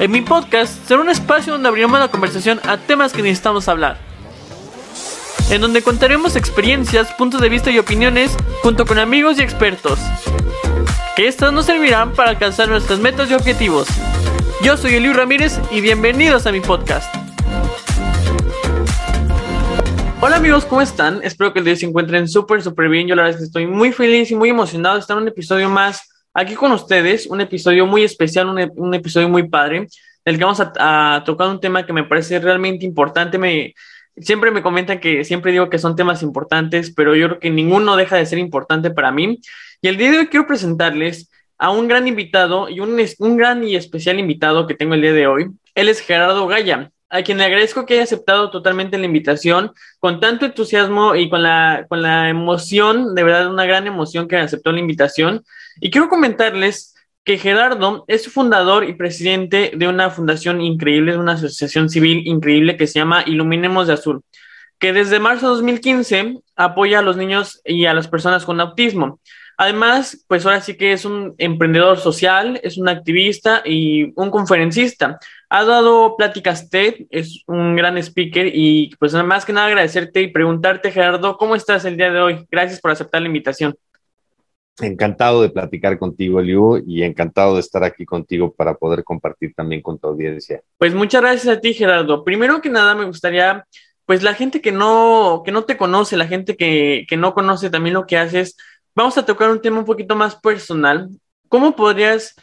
En mi podcast será un espacio donde abriremos la conversación a temas que necesitamos hablar. En donde contaremos experiencias, puntos de vista y opiniones junto con amigos y expertos. Que estas nos servirán para alcanzar nuestras metas y objetivos. Yo soy Eliu Ramírez y bienvenidos a mi podcast. Hola amigos, ¿cómo están? Espero que el día se encuentren súper, súper bien. Yo la verdad es que estoy muy feliz y muy emocionado de estar en un episodio más aquí con ustedes, un episodio muy especial, un, episodio muy padre, del que vamos a, tocar un tema que me parece realmente importante. Me, siempre me comentan que siempre digo que son temas importantes, pero yo creo que ninguno deja de ser importante para mí. Y el día de hoy quiero presentarles a un gran invitado y un, un gran y especial invitado que tengo el día de hoy. Él es Gerardo Gaya a quien le agradezco que haya aceptado totalmente la invitación, con tanto entusiasmo y con la, con la emoción, de verdad una gran emoción que aceptó la invitación. Y quiero comentarles que Gerardo es fundador y presidente de una fundación increíble, de una asociación civil increíble que se llama Iluminemos de Azul, que desde marzo de 2015 apoya a los niños y a las personas con autismo. Además, pues ahora sí que es un emprendedor social, es un activista y un conferencista. Ha dado pláticas TED, es un gran speaker y pues nada más que nada agradecerte y preguntarte, Gerardo, ¿cómo estás el día de hoy? Gracias por aceptar la invitación. Encantado de platicar contigo, Liu, y encantado de estar aquí contigo para poder compartir también con tu audiencia. Pues muchas gracias a ti, Gerardo. Primero que nada, me gustaría, pues la gente que no, que no te conoce, la gente que, que no conoce también lo que haces, vamos a tocar un tema un poquito más personal. ¿Cómo podrías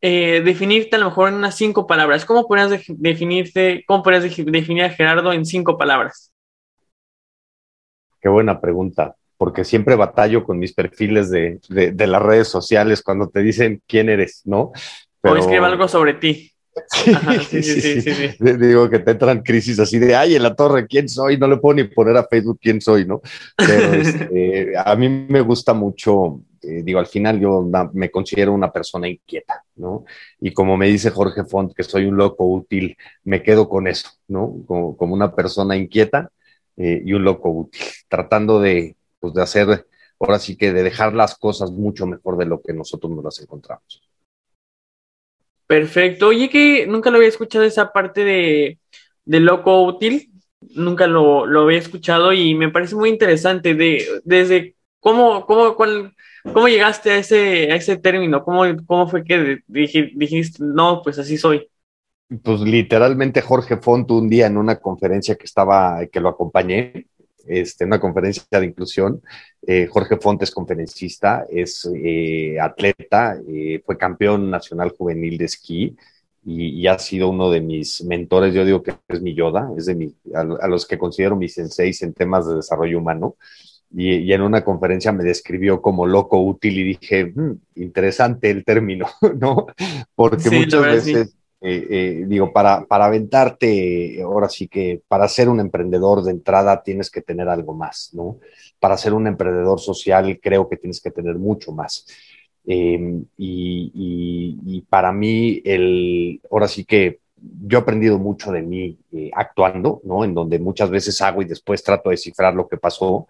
eh, definirte a lo mejor en unas cinco palabras? ¿Cómo podrías definirte, cómo podrías definir a Gerardo en cinco palabras? Qué buena pregunta, porque siempre batallo con mis perfiles de, las redes sociales cuando te dicen quién eres, ¿no? O escribe algo sobre ti. Sí, sí, sí, Digo que te entran crisis así de, ay, en la torre, ¿quién soy? No le puedo ni poner a Facebook quién soy, ¿no? Pero este, a mí me gusta mucho, eh, digo, al final yo me considero una persona inquieta, ¿no? Y como me dice Jorge Font, que soy un loco útil, me quedo con eso, ¿no? Como, una persona inquieta eh, y un loco útil, tratando de, pues, de hacer, ahora sí que de dejar las cosas mucho mejor de lo que nosotros nos las encontramos. Perfecto. Oye, que nunca lo había escuchado esa parte de, loco útil. Nunca lo, había escuchado y me parece muy interesante de desde cómo, cómo, cómo llegaste a ese, a ese término, cómo, cómo fue que dijiste, no, pues así soy. Pues literalmente Jorge Font un día en una conferencia que estaba, que lo acompañé, este, una conferencia de inclusión. Eh, Jorge Fontes, conferencista, es eh, atleta, eh, fue campeón nacional juvenil de esquí y, ha sido uno de mis mentores. Yo digo que es mi Yoda, es de mi, a, los que considero mis senseis en temas de desarrollo humano. Y, en una conferencia me describió como loco útil y dije, hmm, interesante el término, ¿no? Porque muchas veces eh, eh, digo, para, para aventarte, ahora sí que para ser un emprendedor de entrada tienes que tener algo más, ¿no? Para ser un emprendedor social creo que tienes que tener mucho más. Em, y, para mí, el, ahora sí que yo he aprendido mucho de mí eh, actuando, ¿no? En donde muchas veces hago y después trato de descifrar lo que pasó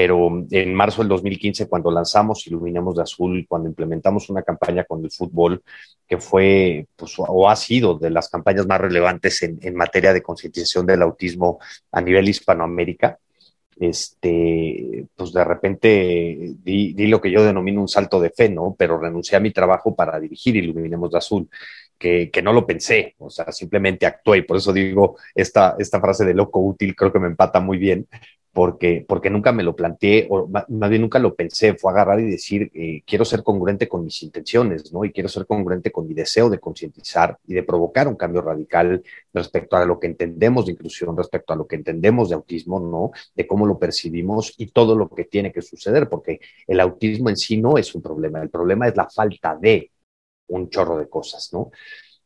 pero en marzo del 2015, cuando lanzamos Iluminamos de Azul, cuando implementamos una campaña con el fútbol, que fue pues, o ha sido de las campañas más relevantes en, materia de concientización del autismo a nivel Hispanoamérica, este, pues de repente di, lo que yo denomino un salto de fe, ¿no? Pero renuncié a mi trabajo para dirigir Iluminemos de Azul, que, que, no lo pensé, o sea, simplemente actué y por eso digo esta, esta frase de loco útil, creo que me empata muy bien, porque, porque nunca me lo planteé, o más bien nunca lo pensé, fue agarrar y decir, eh, quiero ser congruente con mis intenciones, ¿no? Y quiero ser congruente con mi deseo de concientizar y de provocar un cambio radical respecto a lo que entendemos de inclusión, respecto a lo que entendemos de autismo, ¿no? De cómo lo percibimos y todo lo que tiene que suceder, porque el autismo en sí no es un problema, el problema es la falta de un chorro de cosas, ¿no?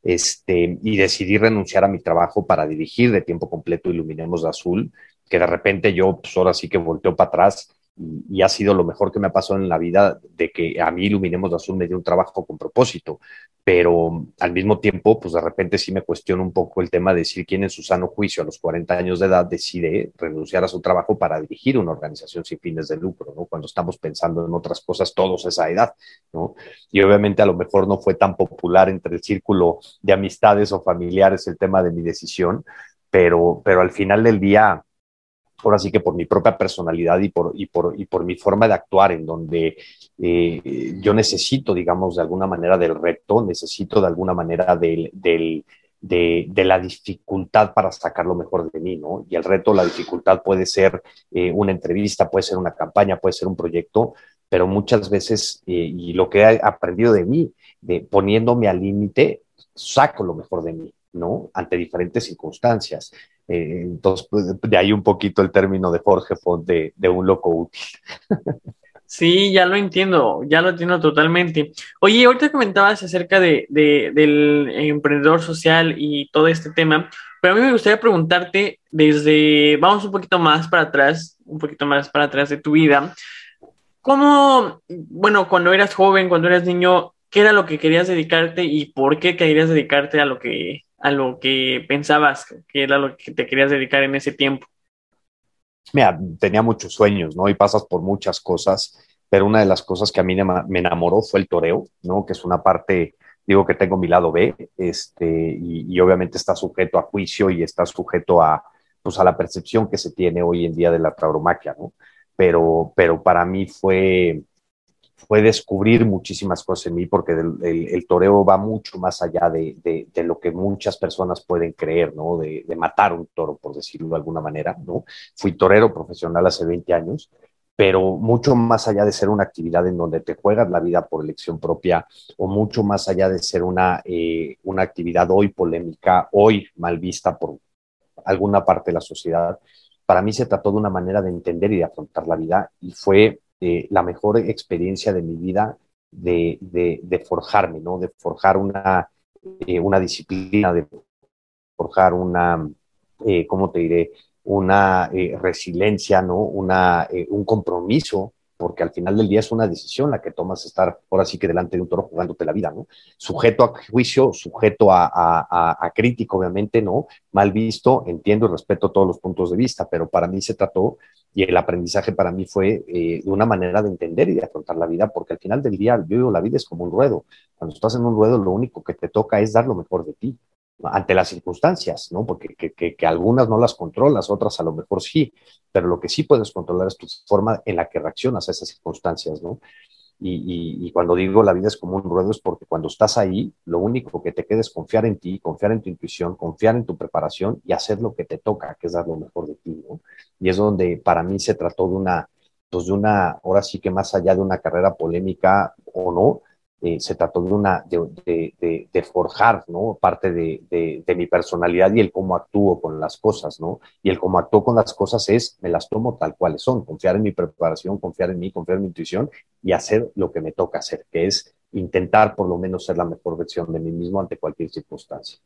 Este, y decidí renunciar a mi trabajo para dirigir de tiempo completo Iluminemos de Azul, que de repente yo, pues ahora sí que volteo para atrás y, ha sido lo mejor que me ha pasado en la vida de que a mí Iluminemos de Azul me dio un trabajo con propósito, pero al mismo tiempo, pues de repente sí me cuestiono un poco el tema de decir quién en su sano juicio a los 40 años de edad decide renunciar a su trabajo para dirigir una organización sin fines de lucro, ¿no? Cuando estamos pensando en otras cosas todos esa edad, ¿no? Y obviamente a lo mejor no fue tan popular entre el círculo de amistades o familiares el tema de mi decisión, pero, pero al final del día, ahora sí que por mi propia personalidad y por, y por, y por mi forma de actuar, en donde eh, yo necesito, digamos, de alguna manera del reto, necesito de alguna manera del, del de, de, la dificultad para sacar lo mejor de mí, ¿no? Y el reto, la dificultad puede ser eh, una entrevista, puede ser una campaña, puede ser un proyecto, pero muchas veces, eh, y lo que he aprendido de mí, de poniéndome al límite, saco lo mejor de mí, ¿no? Ante diferentes circunstancias. Eh, entonces, pues, de ahí un poquito el término de Jorge Font de, un loco útil. Sí, ya lo entiendo, ya lo entiendo totalmente. Oye, ahorita comentabas acerca de, de, del emprendedor social y todo este tema, pero a mí me gustaría preguntarte desde, vamos un poquito más para atrás, un poquito más para atrás de tu vida. ¿Cómo, bueno, cuando eras joven, cuando eras niño, qué era lo que querías dedicarte y por qué querías dedicarte a lo que, a lo que pensabas que era lo que te querías dedicar en ese tiempo? Mira, tenía muchos sueños, ¿no? Y pasas por muchas cosas, pero una de las cosas que a mí me enamoró fue el toreo, ¿no? Que es una parte, digo que tengo mi lado B, este, y, y obviamente está sujeto a juicio y está sujeto a, pues, a la percepción que se tiene hoy en día de la tauromaquia, ¿no? Pero, pero para mí fue, fue descubrir muchísimas cosas en mí, porque el, el, el toreo va mucho más allá de, de, de, lo que muchas personas pueden creer, ¿no? De, de, matar un toro, por decirlo de alguna manera, ¿no? Fui torero profesional hace 20 años, pero mucho más allá de ser una actividad en donde te juegas la vida por elección propia, o mucho más allá de ser una, eh, una actividad hoy polémica, hoy mal vista por alguna parte de la sociedad, para mí se trató de una manera de entender y de afrontar la vida y fue eh, la mejor experiencia de mi vida de, de, forjarme, ¿no? De forjar una, eh, una disciplina, de forjar una, eh, ¿cómo te diré? Una resiliencia, ¿no? Una, un compromiso porque al final del día es una decisión la que tomas estar ahora sí que delante de un toro jugándote la vida, ¿no? Sujeto a juicio, sujeto a, a, a, crítico, obviamente, ¿no? Mal visto, entiendo y respeto todos los puntos de vista, pero para mí se trató y el aprendizaje para mí fue eh, una manera de entender y de afrontar la vida, porque al final del día yo digo, la vida es como un ruedo. Cuando estás en un ruedo, lo único que te toca es dar lo mejor de ti ante las circunstancias, ¿no? Porque que, algunas no las controlas, otras a lo mejor sí, pero lo que sí puedes controlar es tu forma en la que reaccionas a esas circunstancias, ¿no? Y, cuando digo la vida es como un ruedo es porque cuando estás ahí, lo único que te queda es confiar en ti, confiar en tu intuición, confiar en tu preparación y hacer lo que te toca, que es dar lo mejor de ti. Y es donde para mí se trató de una, pues de una, ahora sí que más allá de una carrera polémica o no, eh, se trató de una de, forjar parte de, mi personalidad y el cómo actúo con las cosas no y el cómo actúo con las cosas es me las tomo tal cuales son confiar en mi preparación confiar en mí confiar en mi intuición y hacer lo que me toca hacer que es intentar por lo menos ser la mejor versión de mí mismo ante cualquier circunstancia.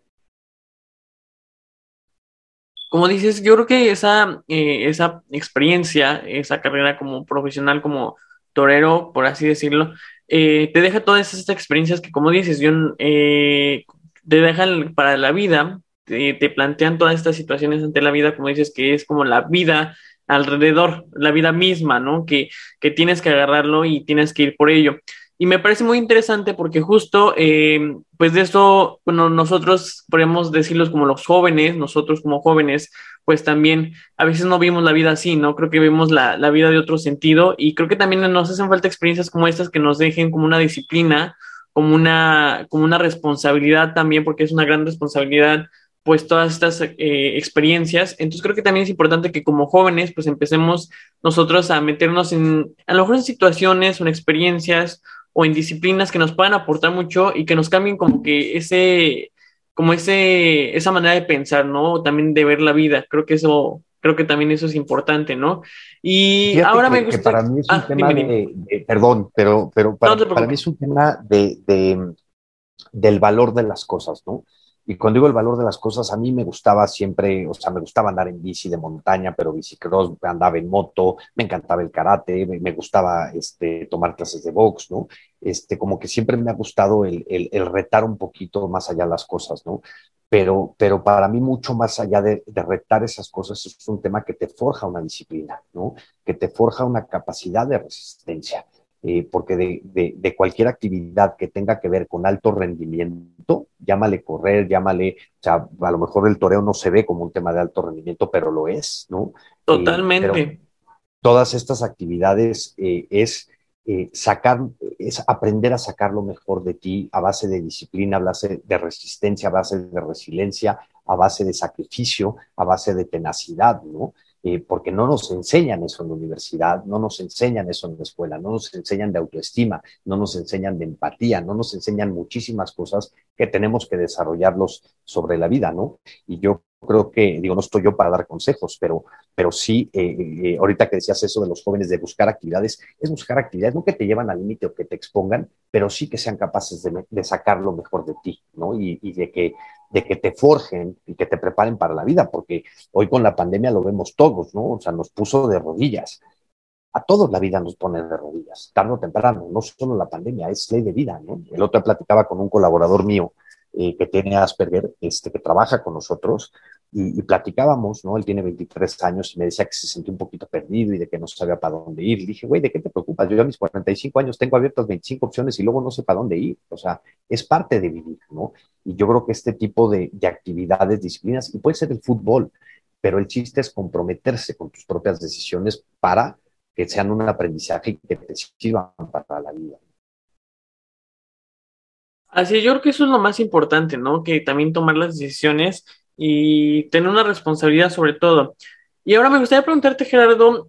Como dices, yo creo que esa, eh, esa experiencia, esa carrera como profesional, como torero, por así decirlo, eh, te deja todas esas experiencias que, como dices, yo, eh, te dejan para la vida, te, te, plantean todas estas situaciones ante la vida, como dices, que es como la vida alrededor, la vida misma, ¿no? Que, que tienes que agarrarlo y tienes que ir por ello. Y me parece muy interesante porque justo, eh, pues de eso, bueno, nosotros podemos decirlos como los jóvenes, nosotros como jóvenes, pues también a veces no vimos la vida así, ¿no? Creo que vemos la, la vida de otro sentido y creo que también nos hacen falta experiencias como estas que nos dejen como una disciplina, como una, como una responsabilidad también, porque es una gran responsabilidad pues todas estas eh, experiencias. Entonces creo que también es importante que como jóvenes pues empecemos nosotros a meternos en, a lo mejor en situaciones o en experiencias o en disciplinas que nos puedan aportar mucho y que nos cambien como que ese, como ese, esa manera de pensar, ¿no? También de ver la vida. Creo que eso, creo que también eso es importante, ¿no? Y Fíjate ahora que, me gusta. Que para mí es un ah, tema dime, de, de, perdón, pero, pero para, no para, mí es un tema de, de, del valor de las cosas, ¿no? Y cuando digo el valor de las cosas, a mí me gustaba siempre, o sea, me gustaba andar en bici de montaña, pero bicicross, andaba en moto, me encantaba el karate, me, gustaba este, tomar clases de box, ¿no? Este, como que siempre me ha gustado el, el, el retar un poquito más allá las cosas, ¿no? Pero, pero para mí mucho más allá de, de, retar esas cosas es un tema que te forja una disciplina, ¿no? Que te forja una capacidad de resistencia. Eh, porque de, de, cualquier actividad que tenga que ver con alto rendimiento, llámale correr, llámale, o sea, a lo mejor el toreo no se ve como un tema de alto rendimiento, pero lo es, ¿no? Totalmente. todas estas actividades eh, es eh, sacar, es aprender a sacar lo mejor de ti a base de disciplina, a base de resistencia, a base de resiliencia, a base de sacrificio, a base de tenacidad, ¿no? Eh, porque no nos enseñan eso en la universidad, no nos enseñan eso en la escuela, no nos enseñan de autoestima, no nos enseñan de empatía, no nos enseñan muchísimas cosas que tenemos que desarrollarlos sobre la vida, ¿no? Y yo creo que, digo, no estoy yo para dar consejos, pero, pero sí, eh, eh, ahorita que decías eso de los jóvenes de buscar actividades, es buscar actividades no que te llevan al límite o que te expongan, pero sí que sean capaces de, sacar lo mejor de ti, ¿no? Y, y, de, que, de que te forjen y que te preparen para la vida, porque hoy con la pandemia lo vemos todos, ¿no? O sea, nos puso de rodillas. A todos la vida nos pone de rodillas, tarde o temprano, no solo la pandemia, es ley de vida, ¿no? El otro platicaba con un colaborador mío eh, que tiene Asperger, este, que trabaja con nosotros, y, platicábamos, ¿no? Él tiene 23 años y me decía que se sentía un poquito perdido y de que no sabía para dónde ir. Y dije, güey, ¿de qué te preocupas? Yo a mis 45 años tengo abiertas 25 opciones y luego no sé para dónde ir. O sea, es parte de vivir, ¿no? Y yo creo que este tipo de, de actividades, disciplinas, y puede ser el fútbol, pero el chiste es comprometerse con tus propias decisiones para que sean un aprendizaje y que te sirvan para la vida. Así, yo creo que eso es lo más importante, ¿no? Que también tomar las decisiones y tener una responsabilidad sobre todo. Y ahora me gustaría preguntarte, Gerardo,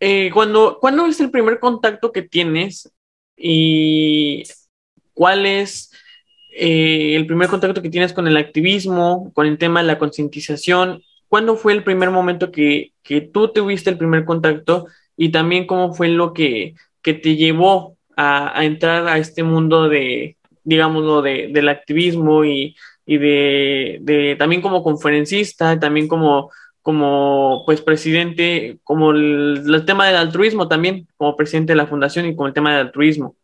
eh, cuando, ¿cuándo es el primer contacto que tienes y cuál es eh, el primer contacto que tienes con el activismo, con el tema de la concientización? ¿Cuándo fue el primer momento que, que, tú tuviste el primer contacto y también cómo fue lo que, que te llevó a, a entrar a este mundo de, digámoslo, de, del activismo y, y de, de, también como conferencista, también como, como pues presidente, como el, tema del altruismo también, como presidente de la fundación y con el tema del altruismo.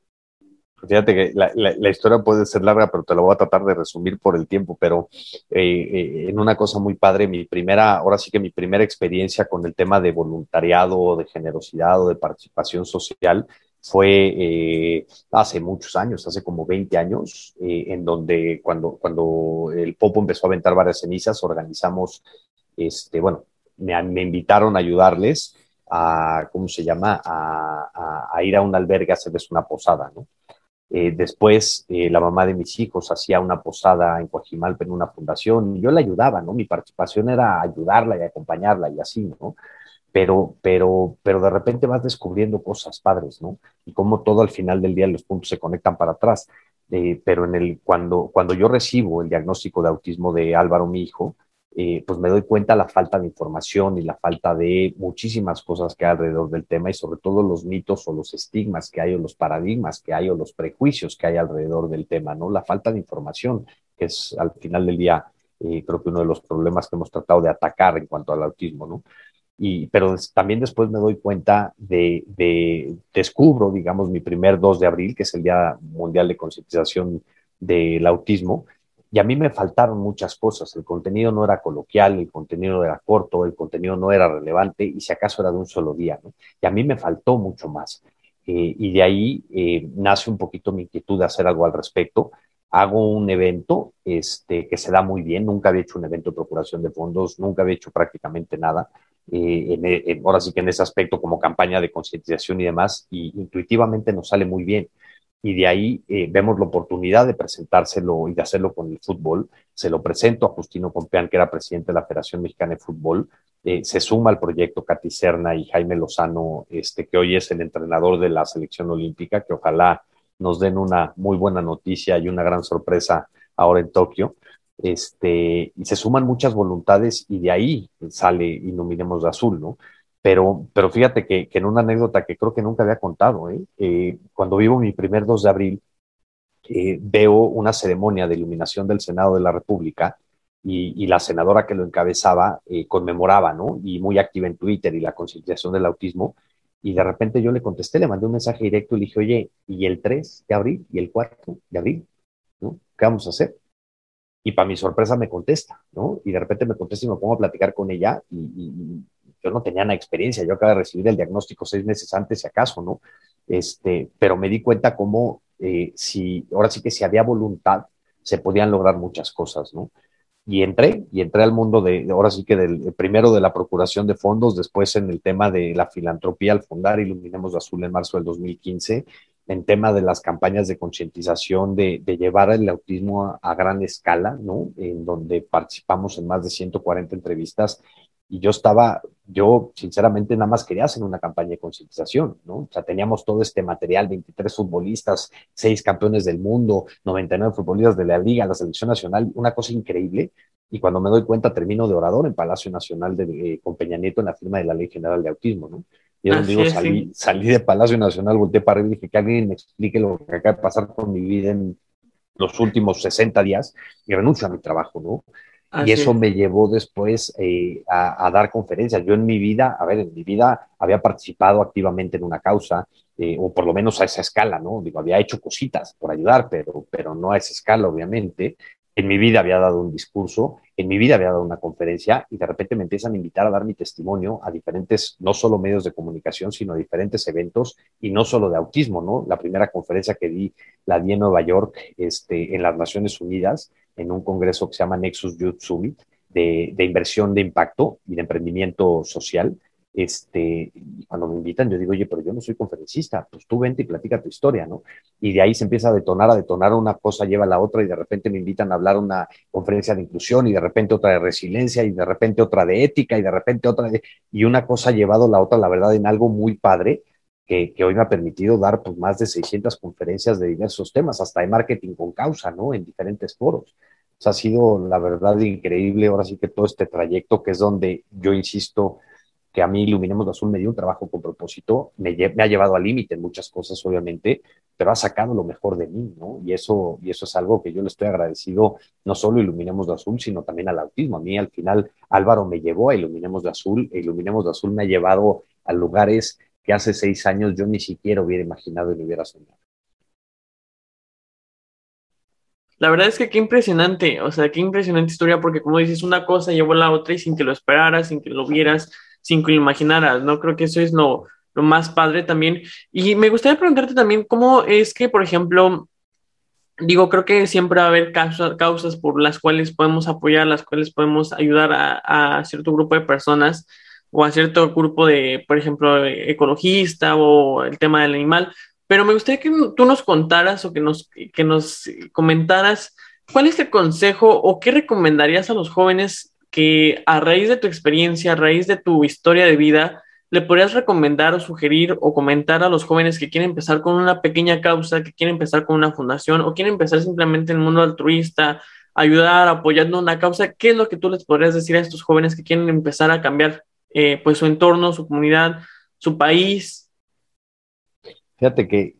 Fíjate que la, la, historia puede ser larga, pero te lo voy a tratar de resumir por el tiempo, pero eh, eh, en una cosa muy padre, mi primera, ahora sí que mi primera experiencia con el tema de voluntariado, de generosidad o de participación social fue eh, hace muchos años, hace como 20 años, eh, en donde cuando, cuando el Popo empezó a aventar varias cenizas, organizamos, este, bueno, me, me invitaron a ayudarles a, ¿cómo se llama?, a, ir a un albergue a hacerles una posada, ¿no? Eh, después, la mamá de mis hijos hacía una posada en Coajimalpa en una fundación y yo la ayudaba, ¿no? Mi participación era ayudarla y acompañarla y así, ¿no? Pero, pero, pero de repente vas descubriendo cosas padres, ¿no? Y cómo todo al final del día los puntos se conectan para atrás. Eh, pero en el, cuando, cuando yo recibo el diagnóstico de autismo de Álvaro, mi hijo, eh, pues me doy cuenta la falta de información y la falta de muchísimas cosas que hay alrededor del tema y sobre todo los mitos o los estigmas que hay o los paradigmas que hay o los prejuicios que hay alrededor del tema, ¿no? La falta de información, que es al final del día eh, creo que uno de los problemas que hemos tratado de atacar en cuanto al autismo, ¿no? Y, pero también después me doy cuenta de, de, descubro, digamos, mi primer 2 de abril, que es el Día Mundial de Concientización del Autismo, y a mí me faltaron muchas cosas. El contenido no era coloquial, el contenido era corto, el contenido no era relevante, y si acaso era de un solo día, ¿no? Y a mí me faltó mucho más. Eh, y de ahí eh, nace un poquito mi inquietud de hacer algo al respecto. Hago un evento este, que se da muy bien, nunca había hecho un evento de procuración de fondos, nunca había hecho prácticamente nada eh, en, ahora sí que en ese aspecto como campaña de concientización y demás, y intuitivamente nos sale muy bien. Y de ahí eh, vemos la oportunidad de presentárselo y de hacerlo con el fútbol. Se lo presento a Justino Pompeán, que era presidente de la Federación Mexicana de Fútbol. Eh, se suma al proyecto Katy Serna y Jaime Lozano, este, que hoy es el entrenador de la selección olímpica, que ojalá nos den una muy buena noticia y una gran sorpresa ahora en Tokio este, y se suman muchas voluntades y de ahí sale y nominemos de azul, ¿no? Pero, pero fíjate que, que, en una anécdota que creo que nunca había contado, ¿eh? Eh, cuando vivo mi primer 2 de abril, eh, veo una ceremonia de iluminación del Senado de la República y, la senadora que lo encabezaba conmemoraba, ¿no? Y muy activa en Twitter y la concienciación del autismo. Y de repente yo le contesté, le mandé un mensaje directo y le dije, oye, ¿y el 3 de abril? ¿Y el 4 de abril? ¿No? ¿Qué vamos a hacer? Y para mi sorpresa me contesta, ¿no? Y de repente me contesta y me pongo a platicar con ella y, yo no tenía nada experiencia, yo acabo de recibir el diagnóstico seis meses antes, si acaso, ¿no? Este, pero me di cuenta cómo eh, si, ahora sí que si había voluntad, se podían lograr muchas cosas, ¿no? Y entré, y entré al mundo de, ahora sí que del primero de la procuración de fondos, después en el tema de la filantropía al fundar Iluminemos de Azul en marzo del 2015, en tema de las campañas de concientización, de, llevar el autismo a, gran escala, ¿no? En donde participamos en más de 140 entrevistas y yo estaba, yo sinceramente nada más quería hacer una campaña de concientización, ¿no? O sea, teníamos todo este material, 23 futbolistas, 6 campeones del mundo, 99 futbolistas de la liga, la selección nacional, una cosa increíble. Y cuando me doy cuenta, termino de orador en Palacio Nacional de, eh, con Peña Nieto en la firma de la Ley General de Autismo, ¿no? Y es digo, salí, salí de Palacio Nacional, volteé para arriba y dije que alguien me explique lo que acaba de pasar con mi vida en los últimos 60 días y renuncio a mi trabajo, ¿no? y eso me llevó después eh, a, dar conferencias. Yo en mi vida, a ver, en mi vida había participado activamente en una causa, eh, o por lo menos a esa escala, ¿no? Digo, había hecho cositas por ayudar, pero, pero no a esa escala, obviamente. En mi vida había dado un discurso, en mi vida había dado una conferencia y de repente me empiezan a invitar a dar mi testimonio a diferentes, no solo medios de comunicación, sino a diferentes eventos y no solo de autismo, ¿no? La primera conferencia que di la di en Nueva York, este, en las Naciones Unidas, en un congreso que se llama Nexus Youth Summit de, inversión de impacto y de emprendimiento social. Este, cuando me invitan, yo digo, oye, pero yo no soy conferencista, pues tú vente y platica tu historia, ¿no? Y de ahí se empieza a detonar, a detonar una cosa lleva a la otra y de repente me invitan a hablar una conferencia de inclusión y de repente otra de resiliencia y de repente otra de ética y de repente otra de... Y una cosa ha llevado la otra, la verdad, en algo muy padre que, que, hoy me ha permitido dar pues, más de 600 conferencias de diversos temas, hasta de marketing con causa, ¿no? En diferentes foros ha sido la verdad increíble ahora sí que todo este trayecto, que es donde yo insisto que a mí Iluminemos de Azul me dio un trabajo con propósito, me, ha llevado al límite en muchas cosas, obviamente, pero ha sacado lo mejor de mí, ¿no? Y eso, y eso es algo que yo le estoy agradecido, no solo Iluminemos de Azul, sino también al autismo. A mí al final Álvaro me llevó a Iluminemos de Azul, e Iluminemos de Azul me ha llevado a lugares que hace seis años yo ni siquiera hubiera imaginado ni hubiera soñado. La verdad es que qué impresionante, o sea, qué impresionante historia, porque como dices, una cosa llevó a la otra y sin que lo esperaras, sin que lo vieras, sin que lo imaginaras, ¿no? Creo que eso es lo, más padre también. Y me gustaría preguntarte también, ¿cómo es que, por ejemplo, digo, creo que siempre va a haber causas, por las cuales podemos apoyar, las cuales podemos ayudar a, a, cierto grupo de personas o a cierto grupo de, por ejemplo, ecologista o el tema del animal, pero me gustaría que tú nos contaras o que nos, que nos comentaras cuál es el consejo o qué recomendarías a los jóvenes que a raíz de tu experiencia, a raíz de tu historia de vida, le podrías recomendar o sugerir o comentar a los jóvenes que quieren empezar con una pequeña causa, que quieren empezar con una fundación o quieren empezar simplemente en el mundo altruista, ayudar, apoyando una causa, ¿qué es lo que tú les podrías decir a estos jóvenes que quieren empezar a cambiar eh, pues su entorno, su comunidad, su país, Fíjate que,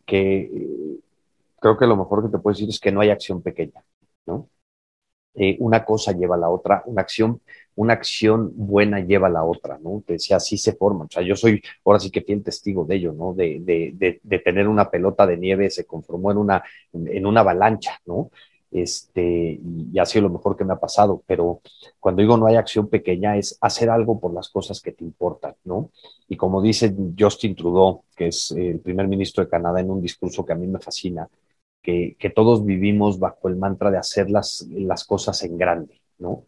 creo que lo mejor que te puedo decir es que no hay acción pequeña, ¿no? Eh, una cosa lleva a la otra, una acción, una acción buena lleva a la otra, ¿no? Te decía, así se forma. O sea, yo soy ahora sí que fiel testigo de ello, ¿no? De, de, de, tener una pelota de nieve, se conformó en una, en una avalancha, ¿no? este, y ha sido lo mejor que me ha pasado, pero cuando digo no hay acción pequeña es hacer algo por las cosas que te importan, ¿no? Y como dice Justin Trudeau, que es el primer ministro de Canadá en un discurso que a mí me fascina, que, todos vivimos bajo el mantra de hacer las, las cosas en grande, ¿no?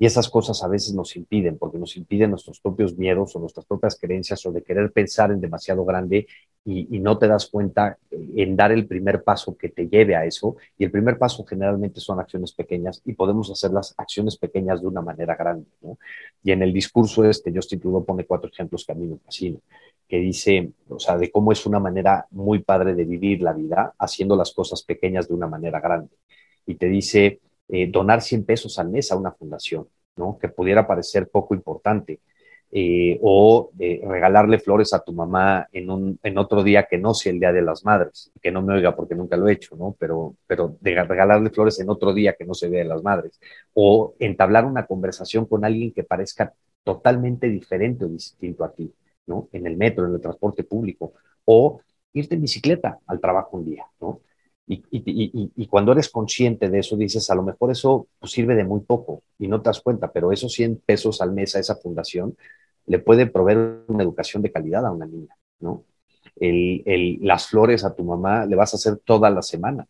Y esas cosas a veces nos impiden, porque nos impiden nuestros propios miedos o nuestras propias creencias o de querer pensar en demasiado grande y, no te das cuenta en dar el primer paso que te lleve a eso. Y el primer paso generalmente son acciones pequeñas y podemos hacer las acciones pequeñas de una manera grande. ¿no? Y en el discurso este, Justin Trudeau pone cuatro ejemplos que a mí me fascinan, que dice, o sea, de cómo es una manera muy padre de vivir la vida haciendo las cosas pequeñas de una manera grande. Y te dice, eh, donar 100 pesos al mes a una fundación, ¿no? Que pudiera parecer poco importante, eh, o regalarle flores a tu mamá en, en otro día que no sea el Día de las Madres, que no me oiga porque nunca lo he hecho, ¿no? Pero, pero de regalarle flores en otro día que no sea el Día de las Madres, o entablar una conversación con alguien que parezca totalmente diferente o distinto a ti, En el metro, en el transporte público, o irte en bicicleta al trabajo un día, ¿no? Y, cuando eres consciente de eso, dices, a lo mejor eso pues, sirve de muy poco y no te das cuenta, pero esos 100 pesos al mes a esa fundación le puede proveer una educación de calidad a una niña, ¿no? Las flores a tu mamá le vas a hacer toda la semana,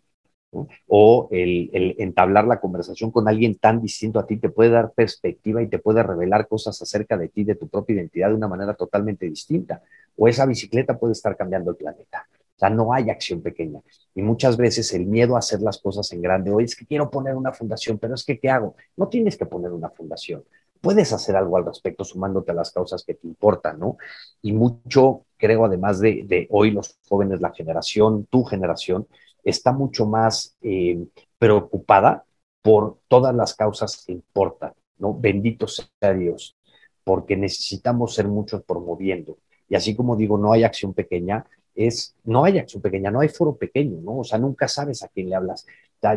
O el, entablar la conversación con alguien tan distinto a ti te puede dar perspectiva y te puede revelar cosas acerca de ti, de tu propia identidad de una manera totalmente distinta. O esa bicicleta puede estar cambiando el planeta. O sea, no hay acción pequeña. Y muchas veces el miedo a hacer las cosas en grande, oye, es que quiero poner una fundación, pero es que, ¿qué hago? No tienes que poner una fundación. Puedes hacer algo al respecto sumándote a las causas que te importan, ¿no? Y mucho, creo, además de, hoy los jóvenes, la generación, tu generación, está mucho más eh, preocupada por todas las causas que importan, ¿no? Bendito sea Dios, porque necesitamos ser muchos promoviendo. Y así como digo, no hay acción pequeña, es, no hay acción pequeña, no hay foro pequeño, ¿no? O sea, nunca sabes a quién le hablas.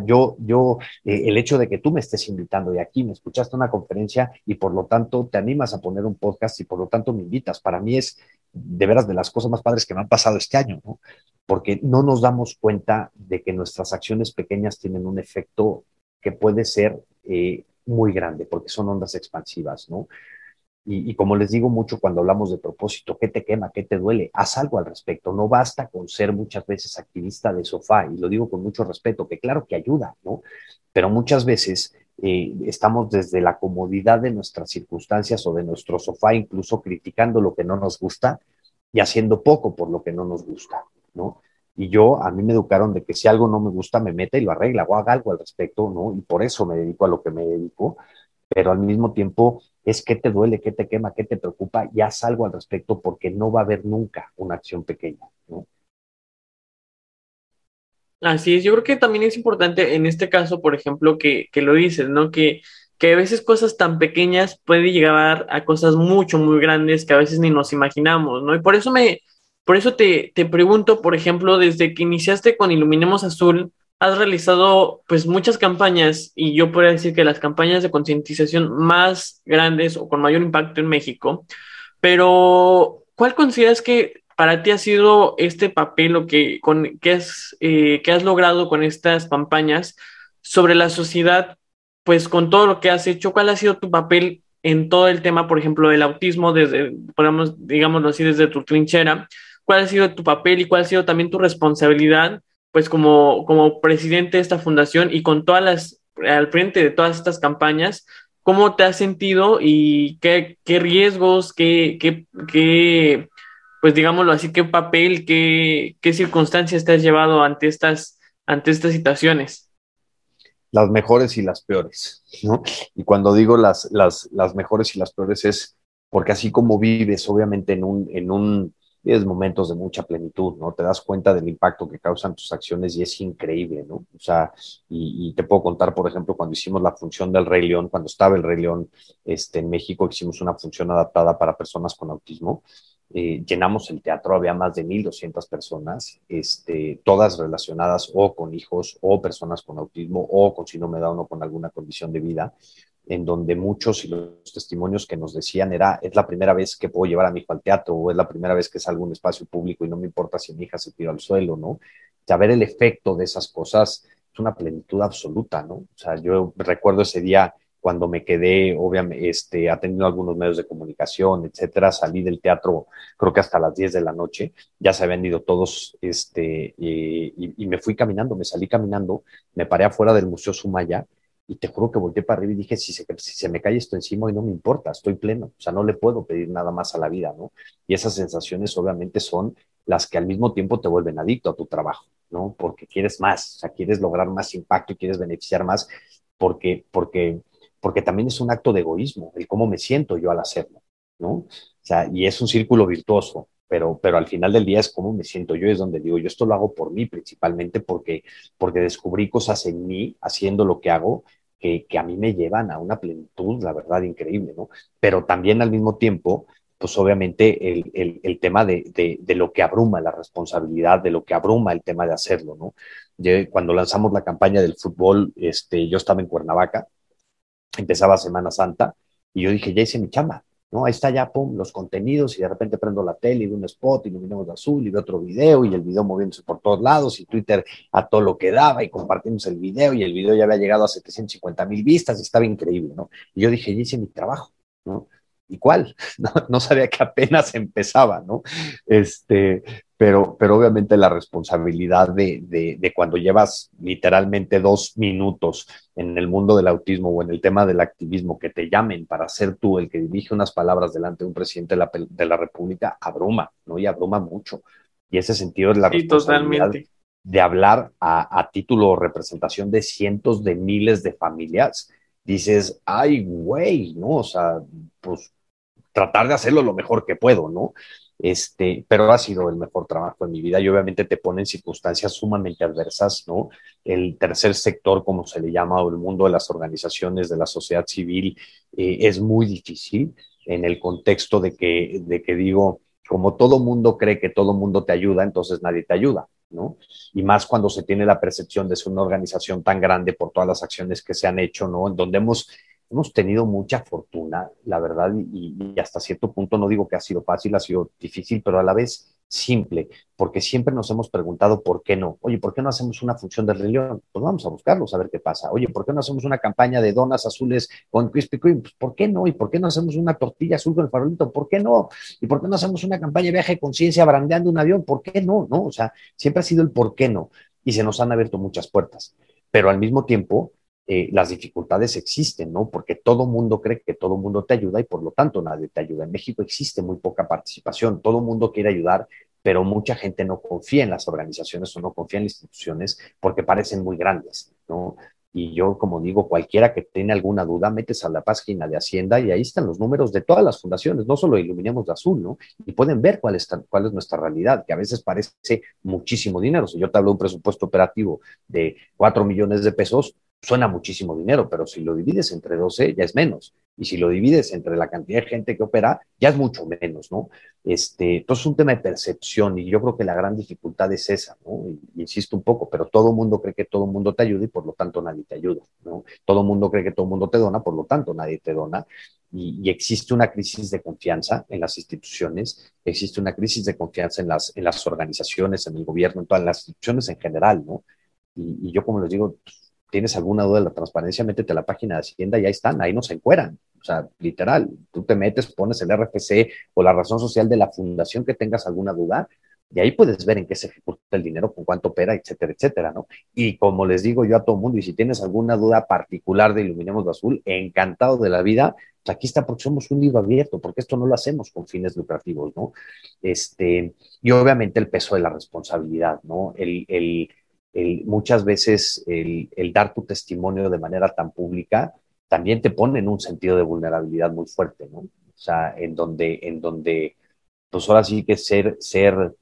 Yo, yo, eh, el hecho de que tú me estés invitando y aquí me escuchaste una conferencia y por lo tanto te animas a poner un podcast y por lo tanto me invitas, para mí es de veras de las cosas más padres que me han pasado este año, ¿no? Porque no nos damos cuenta de que nuestras acciones pequeñas tienen un efecto que puede ser eh, muy grande, porque son ondas expansivas, ¿no? Y, como les digo mucho cuando hablamos de propósito, ¿qué te quema? ¿Qué te duele? Haz algo al respecto. No basta con ser muchas veces activista de sofá, y lo digo con mucho respeto, que claro que ayuda, ¿no? Pero muchas veces eh, estamos desde la comodidad de nuestras circunstancias o de nuestro sofá, incluso criticando lo que no nos gusta y haciendo poco por lo que no nos gusta, ¿no? Y yo, a mí me educaron de que si algo no me gusta, me meta y lo arregla o haga algo al respecto, ¿no? Y por eso me dedico a lo que me dedico, pero al mismo tiempo es qué te duele, qué te quema, qué te preocupa y haz algo al respecto porque no va a haber nunca una acción pequeña. ¿no? Así es, yo creo que también es importante en este caso, por ejemplo, que, que lo dices, ¿no? Que, que a veces cosas tan pequeñas pueden llegar a cosas mucho, muy grandes que a veces ni nos imaginamos, ¿no? Y por eso me, por eso te, te pregunto, por ejemplo, desde que iniciaste con Iluminemos Azul, has realizado pues muchas campañas y yo podría decir que las campañas de concientización más grandes o con mayor impacto en México, pero ¿cuál consideras que para ti ha sido este papel o que, con, que, has, eh, que has logrado con estas campañas sobre la sociedad, pues con todo lo que has hecho, cuál ha sido tu papel en todo el tema, por ejemplo, del autismo, desde, podemos, digámoslo así, desde tu trinchera, cuál ha sido tu papel y cuál ha sido también tu responsabilidad pues como, como presidente de esta fundación y con todas las, al frente de todas estas campañas, ¿cómo te has sentido y qué, qué riesgos, qué, qué, qué, pues digámoslo así, qué papel, qué, qué circunstancias te has llevado ante estas, ante estas situaciones? Las mejores y las peores, ¿no? Y cuando digo las, las, las mejores y las peores es porque así como vives, obviamente, en un, en un es momentos de mucha plenitud, ¿no? Te das cuenta del impacto que causan tus acciones y es increíble, ¿no? O sea, y, te puedo contar, por ejemplo, cuando hicimos la función del Rey León, cuando estaba el Rey León este, en México, hicimos una función adaptada para personas con autismo. Eh, llenamos el teatro, había más de 1.200 personas, este, todas relacionadas o con hijos o personas con autismo o con síndrome de Down o con alguna condición de vida en donde muchos y los testimonios que nos decían era, es la primera vez que puedo llevar a mi hijo al teatro o es la primera vez que salgo a un espacio público y no me importa si mi hija se tira al suelo, ¿no? Saber el efecto de esas cosas es una plenitud absoluta, ¿no? O sea, yo recuerdo ese día cuando me quedé, obviamente, este, atendiendo algunos medios de comunicación, etcétera, salí del teatro, creo que hasta las 10 de la noche, ya se habían ido todos, este, y, me fui caminando, me salí caminando, me paré afuera del Museo Sumaya y te juro que volteé para arriba y dije, si se, si se me cae esto encima y no me importa, estoy pleno, o sea, no le puedo pedir nada más a la vida, ¿no? Y esas sensaciones obviamente son las que al mismo tiempo te vuelven adicto a tu trabajo, ¿no? Porque quieres más, o sea, quieres lograr más impacto y quieres beneficiar más, porque, porque, porque también es un acto de egoísmo, el cómo me siento yo al hacerlo, ¿no? O sea, y es un círculo virtuoso, pero, pero al final del día es cómo me siento yo, es donde digo, yo esto lo hago por mí principalmente porque, porque descubrí cosas en mí haciendo lo que hago que, a mí me llevan a una plenitud, la verdad, increíble, ¿no? Pero también al mismo tiempo, pues obviamente el, tema de, lo que abruma la responsabilidad, de lo que abruma el tema de hacerlo, ¿no? cuando lanzamos la campaña del fútbol, este, yo estaba en Cuernavaca, empezaba Semana Santa, y yo dije, ya hice mi chamba, ¿no? Ahí está ya, pum, los contenidos y de repente prendo la tele y veo un spot, iluminamos de azul y veo otro video y el video moviéndose por todos lados y Twitter a todo lo que daba y compartimos el video y el video ya había llegado a 750 mil vistas y estaba increíble, ¿no? Y yo dije, ya hice mi trabajo, ¿no? ¿Y cuál? No, sabía que apenas empezaba, ¿no? Este, pero, pero obviamente la responsabilidad de, cuando llevas literalmente dos minutos en el mundo del autismo o en el tema del activismo, que te llamen para ser tú el que dirige unas palabras delante de un presidente de la, República, abruma, ¿no? Y abruma mucho. Y ese sentido es la responsabilidad de hablar a, a título o representación de cientos de miles de familias. Dices, ay, güey, ¿no? O sea, pues tratar de hacerlo lo mejor que puedo, ¿no? Este, pero ha sido el mejor trabajo en mi vida y obviamente te pone en circunstancias sumamente adversas, ¿no? El tercer sector, como se le llama, o el mundo de las organizaciones de la sociedad civil, eh, es muy difícil en el contexto de que, de que digo, como todo mundo cree que todo mundo te ayuda, entonces nadie te ayuda, ¿no? Y más cuando se tiene la percepción de ser una organización tan grande por todas las acciones que se han hecho, ¿no? En donde hemos hemos tenido mucha fortuna, la verdad, y, hasta cierto punto no digo que ha sido fácil, ha sido difícil, pero a la vez simple, porque siempre nos hemos preguntado por qué no. Oye, ¿por qué no hacemos una función de religión? Pues vamos a buscarlo, a ver qué pasa. Oye, ¿por qué no hacemos una campaña de donas azules con Krispy Kreme? Pues ¿por qué no? ¿Y por qué no hacemos una tortilla azul con el farolito? ¿Por qué no? ¿Y por qué no hacemos una campaña de viaje de conciencia brandeando un avión? ¿Por qué no? No, o sea, siempre ha sido el por qué no. Y se nos han abierto muchas puertas. Pero al mismo tiempo, eh, las dificultades existen, ¿no? Porque todo mundo cree que todo mundo te ayuda y por lo tanto nadie te ayuda. En México existe muy poca participación, todo mundo quiere ayudar, pero mucha gente no confía en las organizaciones o no confía en las instituciones porque parecen muy grandes, ¿no? Y yo, como digo, cualquiera que tenga alguna duda, metes a la página de Hacienda y ahí están los números de todas las fundaciones, no solo Iluminemos de Azul, ¿no? Y pueden ver cuál es, cuál es nuestra realidad, que a veces parece muchísimo dinero. Si yo te hablo de un presupuesto operativo de 4 millones de pesos, suena muchísimo dinero, pero si lo divides entre 12 ya es menos. Y si lo divides entre la cantidad de gente que opera, ya es mucho menos, ¿no? Este, entonces es un tema de percepción y yo creo que la gran dificultad es esa, ¿no? Y, insisto un poco, pero todo el mundo cree que todo el mundo te ayuda y por lo tanto nadie te ayuda, ¿no? Todo el mundo cree que todo el mundo te dona, por lo tanto nadie te dona. Y, existe una crisis de confianza en las instituciones, existe una crisis de confianza en las, en las organizaciones, en el gobierno, en todas las instituciones en general, ¿no? Y, y yo, como les digo, tienes alguna duda de la transparencia, métete a la página de Hacienda y ahí están, ahí no se encueran. O sea, literal, tú te metes, pones el RFC o la razón social de la fundación que tengas alguna duda y ahí puedes ver en qué se ejecuta el dinero, con cuánto opera, etcétera, etcétera, ¿no? Y como les digo yo a todo mundo, y si tienes alguna duda particular de Iluminemos de Azul, encantado de la vida, pues aquí está porque somos un libro abierto, porque esto no lo hacemos con fines lucrativos, ¿no? Este, y obviamente el peso de la responsabilidad, ¿no? El, el, muchas veces el, dar tu testimonio de manera tan pública también te pone en un sentido de vulnerabilidad muy fuerte, ¿no? O sea, en donde, en donde, pues ahora sí que ser, ser,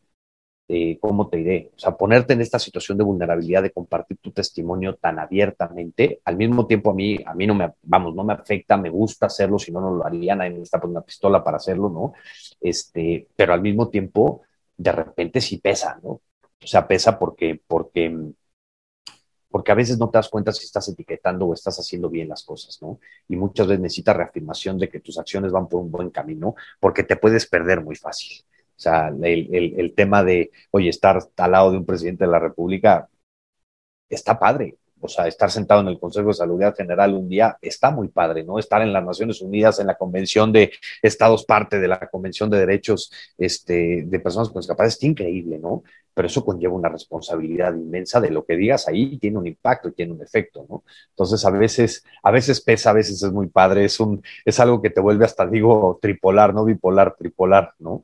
eh, ¿cómo te diré? O sea, ponerte en esta situación de vulnerabilidad de compartir tu testimonio tan abiertamente, al mismo tiempo a mí, a mí no me, vamos, no me afecta, me gusta hacerlo, si no, no lo haría, nadie me está poniendo una pistola para hacerlo, ¿no? Este, pero al mismo tiempo, de repente sí pesa, ¿no? Sea, pesa porque, porque, porque a veces no te das cuenta si estás etiquetando o estás haciendo bien las cosas, ¿no? Y muchas veces necesitas reafirmación de que tus acciones van por un buen camino, porque te puedes perder muy fácil. O sea, el, el tema de, oye, estar al lado de un presidente de la República está padre, o sea, estar sentado en el Consejo de Salud General un día está muy padre, ¿no? Estar en las Naciones Unidas, en la Convención de Estados parte de la Convención de Derechos este, de Personas con Discapacidad, está increíble, ¿no? Pero eso conlleva una responsabilidad inmensa de lo que digas ahí, tiene un impacto y tiene un efecto, ¿no? Entonces, a veces, a veces pesa, a veces es muy padre, es, un, es algo que te vuelve hasta, digo, tripolar, no bipolar, tripolar, ¿no?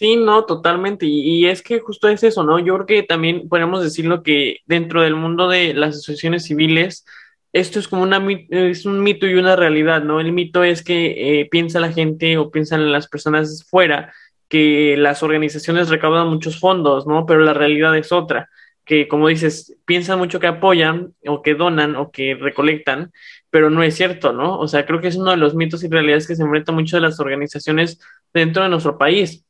Sí, no, totalmente. Y, es que justo es eso, ¿no? Yo creo que también podemos decirlo que dentro del mundo de las asociaciones civiles, esto es como una, es un mito y una realidad, ¿no? El mito es que eh, piensa la gente o piensan las personas fuera que las organizaciones recaudan muchos fondos, ¿no? Pero la realidad es otra que, como dices, piensan mucho que apoyan o que donan o que recolectan, pero no es cierto, ¿no? O sea, creo que es uno de los mitos y realidades que se enfrentan muchas de las organizaciones dentro de nuestro país.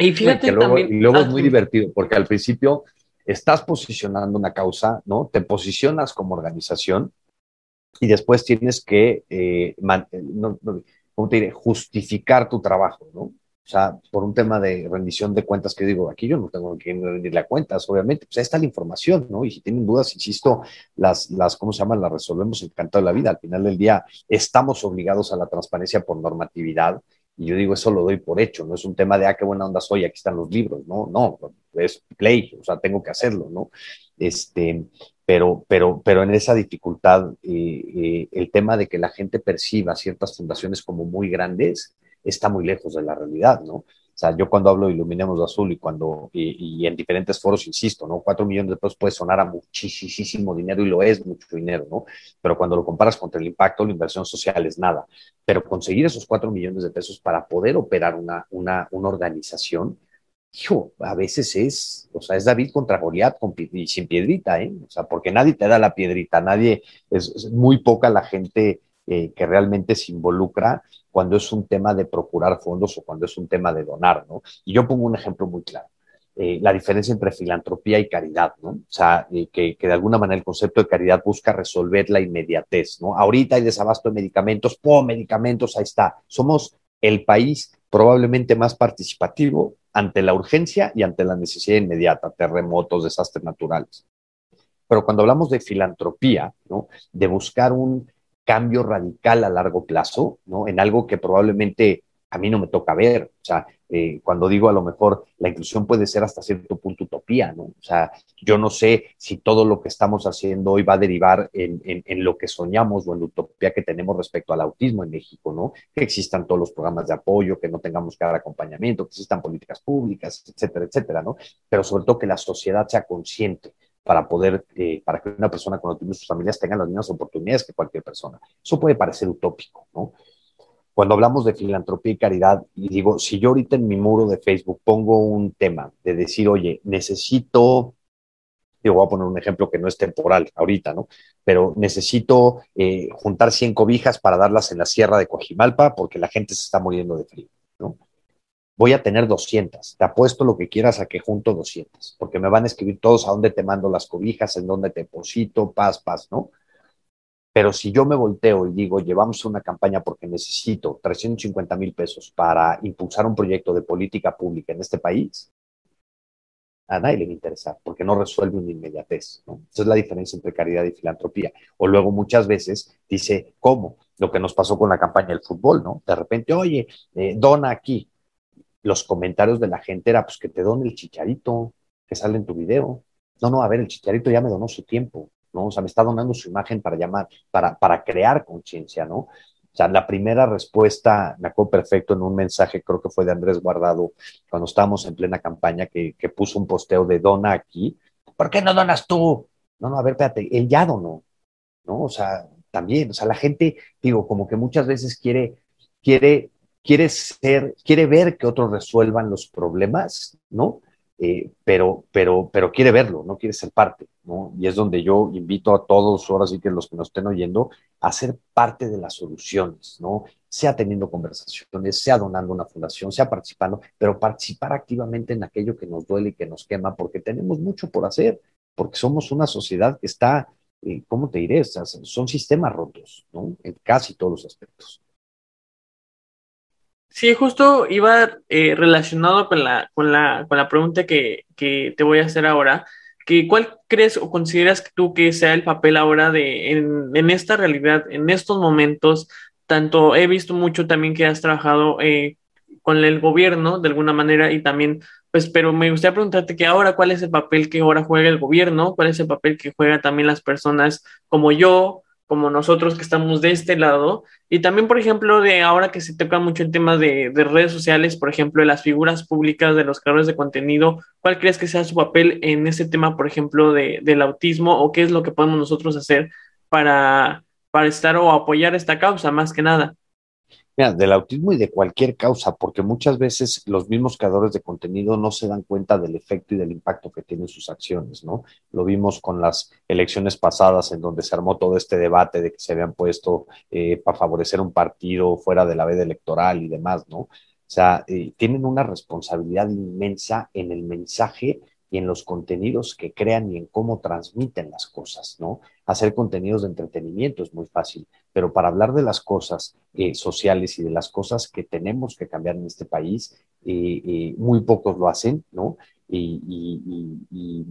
Y fíjate luego, también. Y luego es ah, muy divertido, porque al principio estás posicionando una causa, ¿no? Te posicionas como organización y después tienes que, eh, ¿cómo te diré? Justificar tu trabajo, ¿no? O sea, por un tema de rendición de cuentas que digo, aquí yo no tengo que rendirle cuentas, obviamente, pues ahí está la información, ¿no? Y si tienen dudas, insisto, las, las, ¿cómo se llama? Las resolvemos encantado de la vida. Al final del día, estamos obligados a la transparencia por normatividad y yo digo, eso lo doy por hecho, no es un tema de, ah, qué buena onda soy, aquí están los libros, no, no, es play, o sea, tengo que hacerlo, ¿no? Este, pero, pero, pero en esa dificultad, eh, eh, el tema de que la gente perciba ciertas fundaciones como muy grandes, está muy lejos de la realidad, ¿no? Sea, yo cuando hablo de Iluminemos de Azul y cuando, y, en diferentes foros insisto, ¿no? Cuatro millones de pesos puede sonar a muchísimo dinero y lo es mucho dinero, ¿no? Pero cuando lo comparas contra el impacto, la inversión social es nada. Pero conseguir esos cuatro millones de pesos para poder operar una, una, una organización, hijo, a veces es, o sea, es David contra Goliat con, y sin piedrita, ¿eh? O sea, porque nadie te da la piedrita, nadie, es muy poca la gente eh, que realmente se involucra cuando es un tema de procurar fondos o cuando es un tema de donar, ¿no? Y yo pongo un ejemplo muy claro. Eh, la diferencia entre filantropía y caridad, ¿no? O sea, eh, que, de alguna manera el concepto de caridad busca resolver la inmediatez, ¿no? Ahorita hay desabasto de medicamentos, ¡pum! Medicamentos, ahí está. Somos el país probablemente más participativo ante la urgencia y ante la necesidad inmediata, terremotos, desastres naturales. Pero cuando hablamos de filantropía, ¿no? De buscar un cambio radical a largo plazo, ¿no? En algo que probablemente a mí no me toca ver. O sea, eh, cuando digo a lo mejor la inclusión puede ser hasta cierto punto utopía, ¿no? O sea, yo no sé si todo lo que estamos haciendo hoy va a derivar en, en, lo que soñamos o en la utopía que tenemos respecto al autismo en México, ¿no? Que existan todos los programas de apoyo, que no tengamos que dar acompañamiento, que existan políticas públicas, etcétera, etcétera, ¿no? Pero sobre todo que la sociedad sea consciente para poder, eh, para que una persona con autismo y sus familias tengan las mismas oportunidades que cualquier persona. Eso puede parecer utópico, ¿no? Cuando hablamos de filantropía y caridad, y digo, si yo ahorita en mi muro de Facebook pongo un tema de decir, oye, necesito, digo, voy a poner un ejemplo que no es temporal ahorita, ¿no? Pero necesito eh, juntar 100 cobijas para darlas en la sierra de Coajimalpa porque la gente se está muriendo de frío, ¿no? Voy a tener 200. Te apuesto lo que quieras a que junto 200, porque me van a escribir todos a dónde te mando las cobijas, en dónde te deposito, paz, paz, ¿no? Pero si yo me volteo y digo, llevamos una campaña porque necesito 350 mil pesos para impulsar un proyecto de política pública en este país, a nadie le va a interesar porque no resuelve una inmediatez. ¿no? Esa es la diferencia entre caridad y filantropía. O luego muchas veces dice, ¿cómo? Lo que nos pasó con la campaña del fútbol, ¿no? De repente, oye, eh, dona aquí los comentarios de la gente era, pues que te done el chicharito que sale en tu video. No, no, a ver, el chicharito ya me donó su tiempo, ¿no? O sea, me está donando su imagen para llamar, para, para crear conciencia, ¿no? O sea, la primera respuesta, me acuerdo perfecto en un mensaje, creo que fue de Andrés Guardado, cuando estábamos en plena campaña, que, que puso un posteo de dona aquí. ¿Por qué no donas tú? No, no, a ver, espérate, él ya donó, ¿no? O sea, también, o sea, la gente, digo, como que muchas veces quiere, quiere quiere ser, quiere ver que otros resuelvan los problemas, ¿no? Eh, pero, pero, pero quiere verlo, no quiere ser parte, ¿no? Y es donde yo invito a todos, ahora sí que los que nos estén oyendo, a ser parte de las soluciones, ¿no? Sea teniendo conversaciones, sea donando una fundación, sea participando, pero participar activamente en aquello que nos duele y que nos quema, porque tenemos mucho por hacer, porque somos una sociedad que está, eh, ¿cómo te diré? son sistemas rotos, ¿no? En casi todos los aspectos. Sí, justo iba eh, relacionado con la, con la, con la pregunta que, que, te voy a hacer ahora, que ¿cuál crees o consideras tú que sea el papel ahora de en, en esta realidad, en estos momentos? Tanto he visto mucho también que has trabajado eh, con el gobierno de alguna manera y también, pues, pero me gustaría preguntarte que ahora cuál es el papel que ahora juega el gobierno, cuál es el papel que juega también las personas como yo, como nosotros que estamos de este lado. Y también, por ejemplo, de ahora que se toca mucho el tema de, redes sociales, por ejemplo, de las figuras públicas de los creadores de contenido, ¿cuál crees que sea su papel en ese tema, por ejemplo, de, del autismo o qué es lo que podemos nosotros hacer para, para estar o apoyar esta causa, más que nada? Mira, del autismo y de cualquier causa, porque muchas veces los mismos creadores de contenido no se dan cuenta del efecto y del impacto que tienen sus acciones, ¿no? Lo vimos con las elecciones pasadas en donde se armó todo este debate de que se habían puesto eh, para favorecer un partido fuera de la veda electoral y demás, ¿no? O sea, eh, tienen una responsabilidad inmensa en el mensaje y en los contenidos que crean y en cómo transmiten las cosas, ¿no? Hacer contenidos de entretenimiento es muy fácil, pero para hablar de las cosas eh, sociales y de las cosas que tenemos que cambiar en este país, eh, eh, muy pocos lo hacen, ¿no? Y, y, y,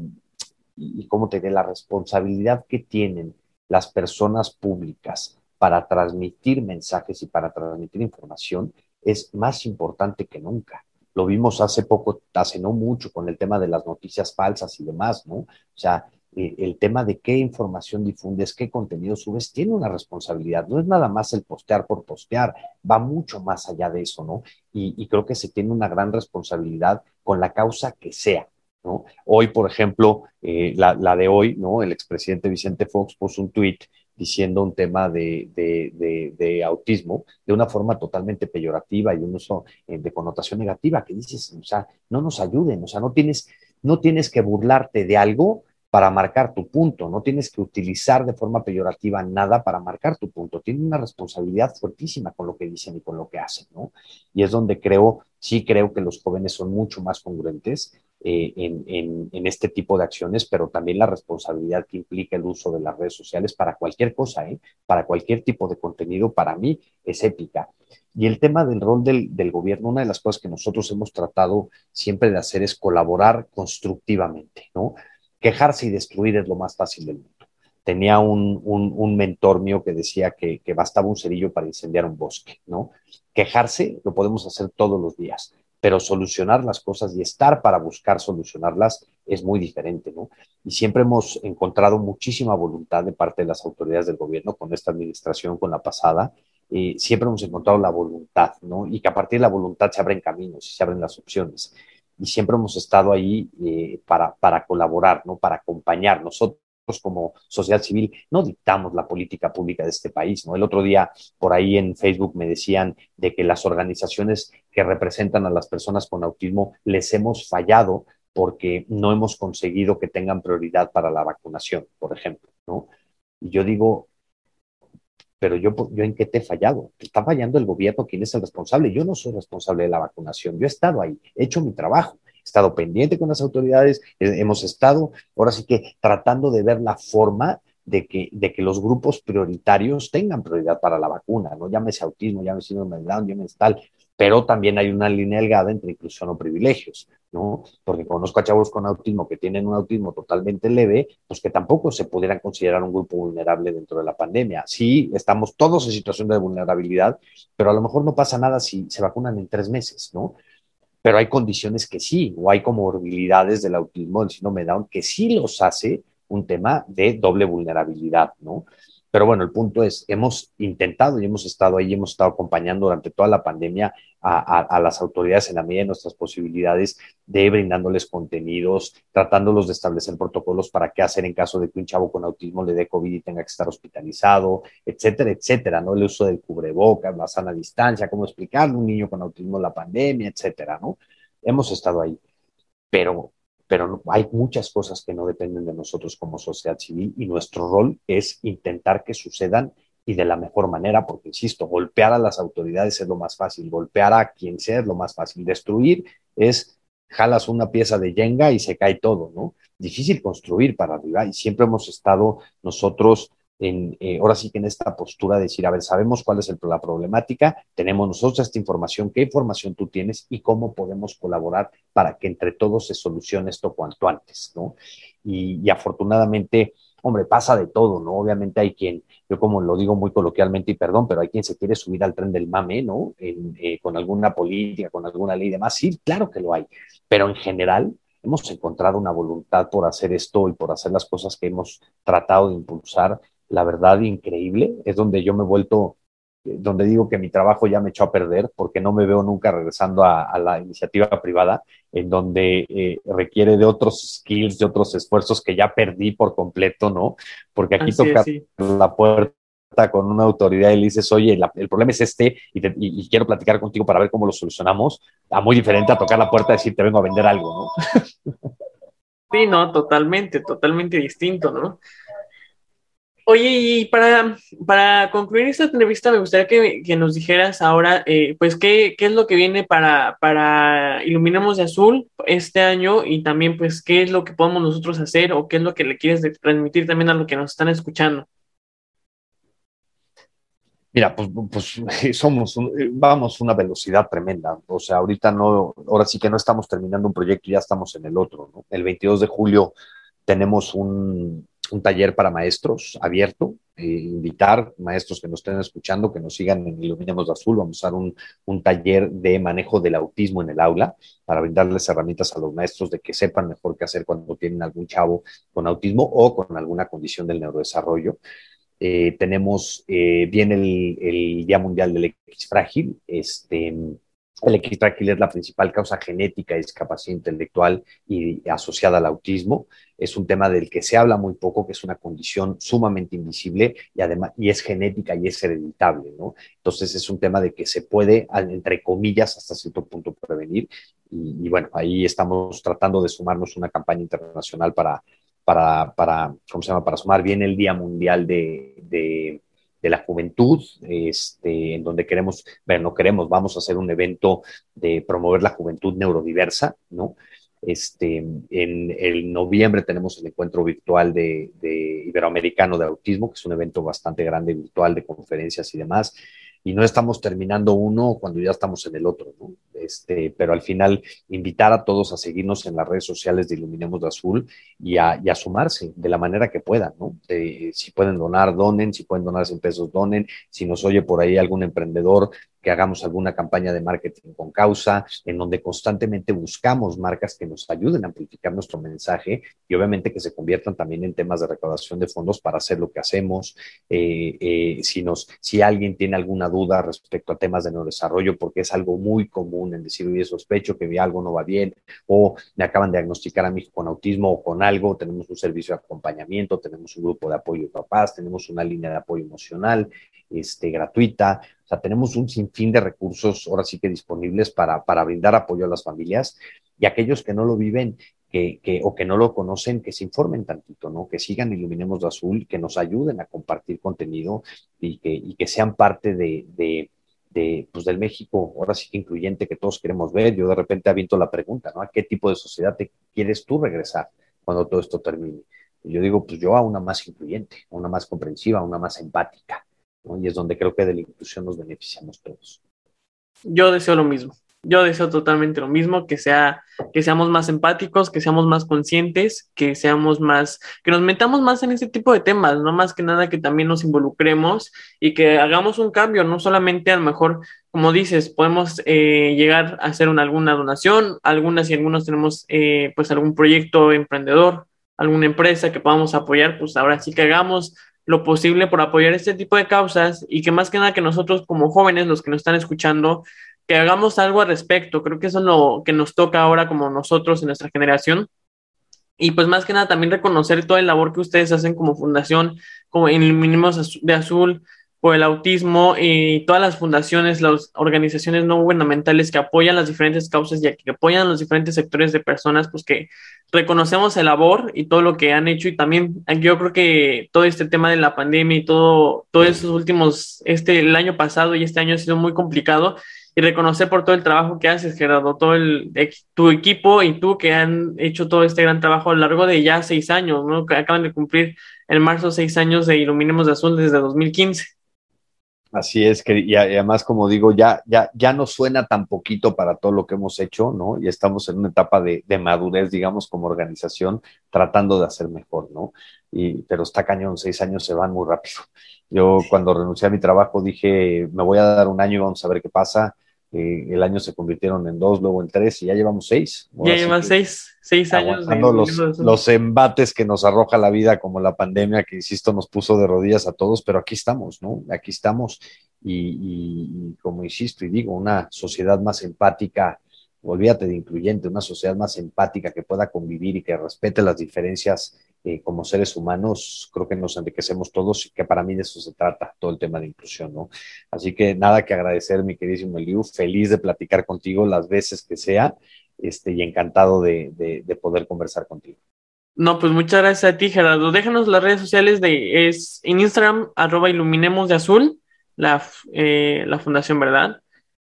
y cómo tener la responsabilidad que tienen las personas públicas para transmitir mensajes y para transmitir información es más importante que nunca. Lo vimos hace poco, hace no mucho, con el tema de las noticias falsas y demás, ¿no? O sea, eh, el tema de qué información difundes, qué contenido subes, tiene una responsabilidad. No es nada más el postear por postear, va mucho más allá de eso, ¿no? Y, creo que se tiene una gran responsabilidad con la causa que sea, ¿no? Hoy, por ejemplo, eh, la, la, de hoy, ¿no? El expresidente Vicente Fox puso un tuit diciendo un tema de, de, autismo de una forma totalmente peyorativa y un uso eh, de connotación negativa, que dices, o sea, no nos ayuden, o sea, no tienes, no tienes que burlarte de algo para marcar tu punto, no tienes que utilizar de forma peyorativa nada para marcar tu punto, tienes una responsabilidad fuertísima con lo que dicen y con lo que hacen, ¿no? Y es donde creo, sí creo que los jóvenes son mucho más congruentes eh, en, este tipo de acciones, pero también la responsabilidad que implica el uso de las redes sociales para cualquier cosa, ¿eh? para cualquier tipo de contenido, para mí es épica. Y el tema del rol del, gobierno, una de las cosas que nosotros hemos tratado siempre de hacer es colaborar constructivamente, ¿no? Quejarse y destruir es lo más fácil del mundo. Tenía un, un, mentor mío que decía que, bastaba un cerillo para incendiar un bosque, ¿no? Quejarse lo podemos hacer todos los días pero solucionar las cosas y estar para buscar solucionarlas es muy diferente, ¿no? Y siempre hemos encontrado muchísima voluntad de parte de las autoridades del gobierno con esta administración, con la pasada, y siempre hemos encontrado la voluntad, ¿no? Y que a partir de la voluntad se abren caminos y se abren las opciones. Y siempre hemos estado ahí eh, para, para colaborar, ¿no? Para acompañar. Nosotros como sociedad civil no dictamos la política pública de este país, ¿no? El otro día por ahí en Facebook me decían de que las organizaciones que representan a las personas con autismo les hemos fallado porque no hemos conseguido que tengan prioridad para la vacunación, por ejemplo, ¿no? Y yo digo, pero yo, yo en qué te he fallado? Está fallando el gobierno, ¿quién es el responsable? Yo no soy responsable de la vacunación, yo he estado ahí, he hecho mi trabajo estado pendiente con las autoridades, eh, hemos estado ahora sí que tratando de ver la forma de que, de que los grupos prioritarios tengan prioridad para la vacuna, ¿no? Llámese autismo, llámese síndrome de Down, llámese tal, pero también hay una línea delgada entre inclusión o privilegios, ¿no? Porque conozco a chavos con autismo que tienen un autismo totalmente leve, pues que tampoco se pudieran considerar un grupo vulnerable dentro de la pandemia. Sí, estamos todos en situación de vulnerabilidad, pero a lo mejor no pasa nada si se vacunan en tres meses, ¿no? Pero hay condiciones que sí, o hay comorbilidades del autismo, del síndrome Down, que sí los hace un tema de doble vulnerabilidad, ¿no? Pero bueno, el punto es, hemos intentado y hemos estado ahí, hemos estado acompañando durante toda la pandemia a, las autoridades en la medida de nuestras posibilidades de brindándoles contenidos, tratándolos de establecer protocolos para qué hacer en caso de que un chavo con autismo le dé COVID y tenga que estar hospitalizado, etcétera, etcétera, ¿no? El uso del cubrebocas, la sana distancia, cómo explicarle a un niño con autismo la pandemia, etcétera, ¿no? Hemos estado ahí. Pero pero hay muchas cosas que no dependen de nosotros como sociedad civil y nuestro rol es intentar que sucedan y de la mejor manera, porque insisto, golpear a las autoridades es lo más fácil, golpear a quien sea es lo más fácil, destruir es jalas una pieza de yenga y se cae todo, ¿no? Difícil construir para arriba y siempre hemos estado nosotros eh, ahora sí que en esta postura de decir, a ver, sabemos cuál es el, la problemática, tenemos nosotros esta información, qué información tú tienes y cómo podemos colaborar para que entre todos se solucione esto cuanto antes, ¿no? Y, afortunadamente, hombre, pasa de todo, ¿no? Obviamente hay quien, yo como lo digo muy coloquialmente y perdón, pero hay quien se quiere subir al tren del mame, ¿no? Eh, con alguna política, con alguna ley y demás, sí, claro que lo hay, pero en general hemos encontrado una voluntad por hacer esto y por hacer las cosas que hemos tratado de impulsar la verdad, increíble. Es donde yo me he vuelto, eh, donde digo que mi trabajo ya me echó a perder porque no me veo nunca regresando a, la iniciativa privada, en donde eh, requiere de otros skills, de otros esfuerzos que ya perdí por completo, ¿no? Porque aquí toca la puerta con una autoridad y le dices, oye, el problema es este y, quiero platicar contigo para ver cómo lo solucionamos, a muy diferente a tocar la puerta y decir, te vengo a vender algo, ¿no? Sí, no, totalmente, totalmente distinto, ¿no? Oye, y para, para concluir esta entrevista, me gustaría que, nos dijeras ahora, eh, pues, ¿qué, ¿qué, es lo que viene para, para Iluminemos de Azul este año y también, pues, qué es lo que podemos nosotros hacer o qué es lo que le quieres transmitir también a los que nos están escuchando. Mira, pues, pues somos, vamos una velocidad tremenda. O sea, ahorita no, ahora sí que no estamos terminando un proyecto, ya estamos en el otro. ¿no? El 22 de julio tenemos un, un taller para maestros abierto, eh, invitar maestros que nos estén escuchando, que nos sigan en Iluminemos de Azul, vamos a dar un, un, taller de manejo del autismo en el aula para brindarles herramientas a los maestros de que sepan mejor qué hacer cuando tienen algún chavo con autismo o con alguna condición del neurodesarrollo. Eh, tenemos eh, bien el, el, Día Mundial del X Frágil, este, el X frágil es la principal causa genética de discapacidad intelectual y asociada al autismo. Es un tema del que se habla muy poco, que es una condición sumamente invisible y además y es genética y es hereditable, ¿no? Entonces es un tema de que se puede, entre comillas, hasta cierto punto prevenir. Y, bueno, ahí estamos tratando de sumarnos una campaña internacional para, para, para ¿cómo se llama? Para sumar bien el Día Mundial de, de de la juventud, este, en donde queremos, bueno, no queremos, vamos a hacer un evento de promover la juventud neurodiversa, ¿no? Este, en el noviembre tenemos el encuentro virtual de, de Iberoamericano de Autismo, que es un evento bastante grande virtual de conferencias y demás y no estamos terminando uno cuando ya estamos en el otro, ¿no? Este, pero al final invitar a todos a seguirnos en las redes sociales de Iluminemos de Azul y a, y a sumarse de la manera que puedan, ¿no? si pueden donar, donen, si pueden donar 100 pesos, donen, si nos oye por ahí algún emprendedor que hagamos alguna campaña de marketing con causa, en donde constantemente buscamos marcas que nos ayuden a amplificar nuestro mensaje y obviamente que se conviertan también en temas de recaudación de fondos para hacer lo que hacemos. Eh, eh, si, nos, si alguien tiene alguna duda respecto a temas de neurodesarrollo, porque es algo muy común en decir, oye, sospecho que algo no va bien, o me acaban de diagnosticar a hijo con autismo o con algo, tenemos un servicio de acompañamiento, tenemos un grupo de apoyo de papás, tenemos una línea de apoyo emocional este, gratuita. O sea, tenemos un sinfín de recursos ahora sí que disponibles para, para brindar apoyo a las familias y aquellos que no lo viven que, que, o que no lo conocen, que se informen tantito, ¿no? Que sigan Iluminemos de Azul, que nos ayuden a compartir contenido y que, y que sean parte de, de, de, pues del México, ahora sí que incluyente que todos queremos ver. Yo de repente aviento la pregunta, ¿no? ¿A qué tipo de sociedad te quieres tú regresar cuando todo esto termine? Yo digo, pues yo a una más incluyente, a una más comprensiva, a una más empática, y es donde creo que de la inclusión nos beneficiamos todos. Yo deseo lo mismo. Yo deseo totalmente lo mismo, que sea, que seamos más empáticos, que seamos más conscientes, que seamos más, que nos metamos más en este tipo de temas, no más que nada que también nos involucremos y que hagamos un cambio, no solamente a lo mejor, como dices, podemos eh, llegar a hacer una, alguna donación, algunas y algunos tenemos eh, pues algún proyecto emprendedor, alguna empresa que podamos apoyar, pues ahora sí que hagamos lo posible por apoyar este tipo de causas y que más que nada que nosotros como jóvenes, los que nos están escuchando, que hagamos algo al respecto. Creo que eso es lo que nos toca ahora como nosotros en nuestra generación. Y pues más que nada también reconocer toda la labor que ustedes hacen como fundación, como en el mínimo de Azul, por el autismo y todas las fundaciones, las organizaciones no gubernamentales que apoyan las diferentes causas y que apoyan los diferentes sectores de personas, pues que reconocemos el labor y todo lo que han hecho y también yo creo que todo este tema de la pandemia y todo, todos esos últimos, este, el año pasado y este año ha sido muy complicado y reconocer por todo el trabajo que haces, Gerardo, todo el, tu equipo y tú que han hecho todo este gran trabajo a lo largo de ya seis años, ¿no? Que acaban de cumplir en marzo seis años de Iluminemos de Azul desde 2015. Así es, que y además, como digo, ya, ya, ya no suena tan poquito para todo lo que hemos hecho, ¿no? Y estamos en una etapa de, madurez, digamos, como organización, tratando de hacer mejor, ¿no? Y, pero está cañón, seis años se van muy rápido. Yo cuando renuncié a mi trabajo dije, me voy a dar un año y vamos a ver qué pasa el año se convirtieron en dos, luego en tres y ya llevamos seis. ya llevan seis, seis años. los, los, embates que nos arroja la vida, como la pandemia, que insisto, nos puso de rodillas a todos, pero aquí estamos, ¿no? Aquí estamos y, como insisto y digo, una sociedad más empática, olvídate de incluyente, una sociedad más empática que pueda convivir y que respete las diferencias eh, como seres humanos, creo que nos enriquecemos todos y que para mí de eso se trata todo el tema de inclusión, ¿no? Así que nada que agradecer, mi queridísimo Eliu, feliz de platicar contigo las veces que sea este, y encantado de, de, poder conversar contigo. No, pues muchas gracias a ti, Gerardo. Déjanos las redes sociales de es en Instagram, arroba iluminemos de azul, la, eh, la fundación, ¿verdad?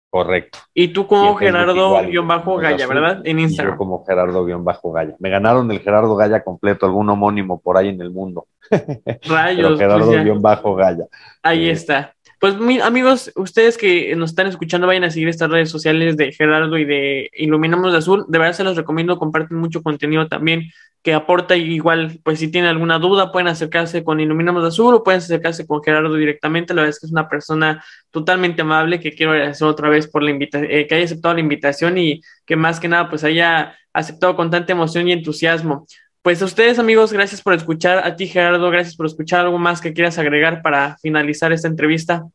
Correcto. Y tú como Gerardo-Gaya, ¿verdad? En Instagram. yo como Gerardo-Gaya. Me ganaron el Gerardo Gaya completo, algún homónimo por ahí en el mundo. Rayos. Pues Gerardo-Gaya. Ahí está. Pues amigos, ustedes que nos están escuchando, vayan a seguir estas redes sociales de Gerardo y de Iluminamos de Azul. De verdad se los recomiendo, comparten mucho contenido también que aporta igual, pues si tienen alguna duda pueden acercarse con Iluminamos de Azul o pueden acercarse con Gerardo directamente. La verdad es que es una persona totalmente amable que quiero agradecer otra vez por la invitación, eh, que haya aceptado la invitación y que más que nada pues haya aceptado con tanta emoción y entusiasmo. Pues a ustedes amigos, gracias por escuchar. A ti Gerardo, gracias por escuchar. ¿Algo más que quieras agregar para finalizar esta entrevista?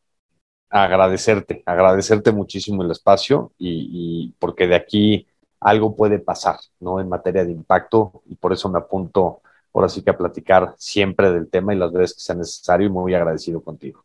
Agradecerte, agradecerte muchísimo el espacio y, porque de aquí algo puede pasar, ¿no? En materia de impacto y por eso me apunto ahora sí que a platicar siempre del tema y las veces que sea necesario y muy agradecido contigo.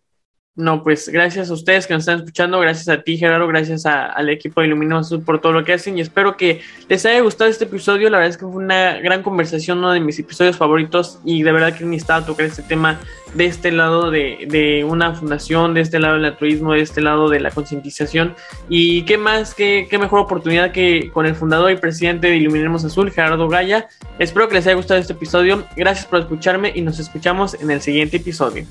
No, pues gracias a ustedes que nos están escuchando, gracias a ti Gerardo, gracias al equipo de Iluminados Azul por todo lo que hacen y espero que les haya gustado este episodio, la verdad es que fue una gran conversación, uno de mis episodios favoritos y de verdad que necesitaba tocar este tema de este lado de, de una fundación, de este lado del altruismo, de este lado de la concientización y qué más, qué, qué mejor oportunidad que con el fundador y presidente de Iluminemos Azul, Gerardo Gaya. Espero que les haya gustado este episodio, gracias por escucharme y nos escuchamos en el siguiente episodio.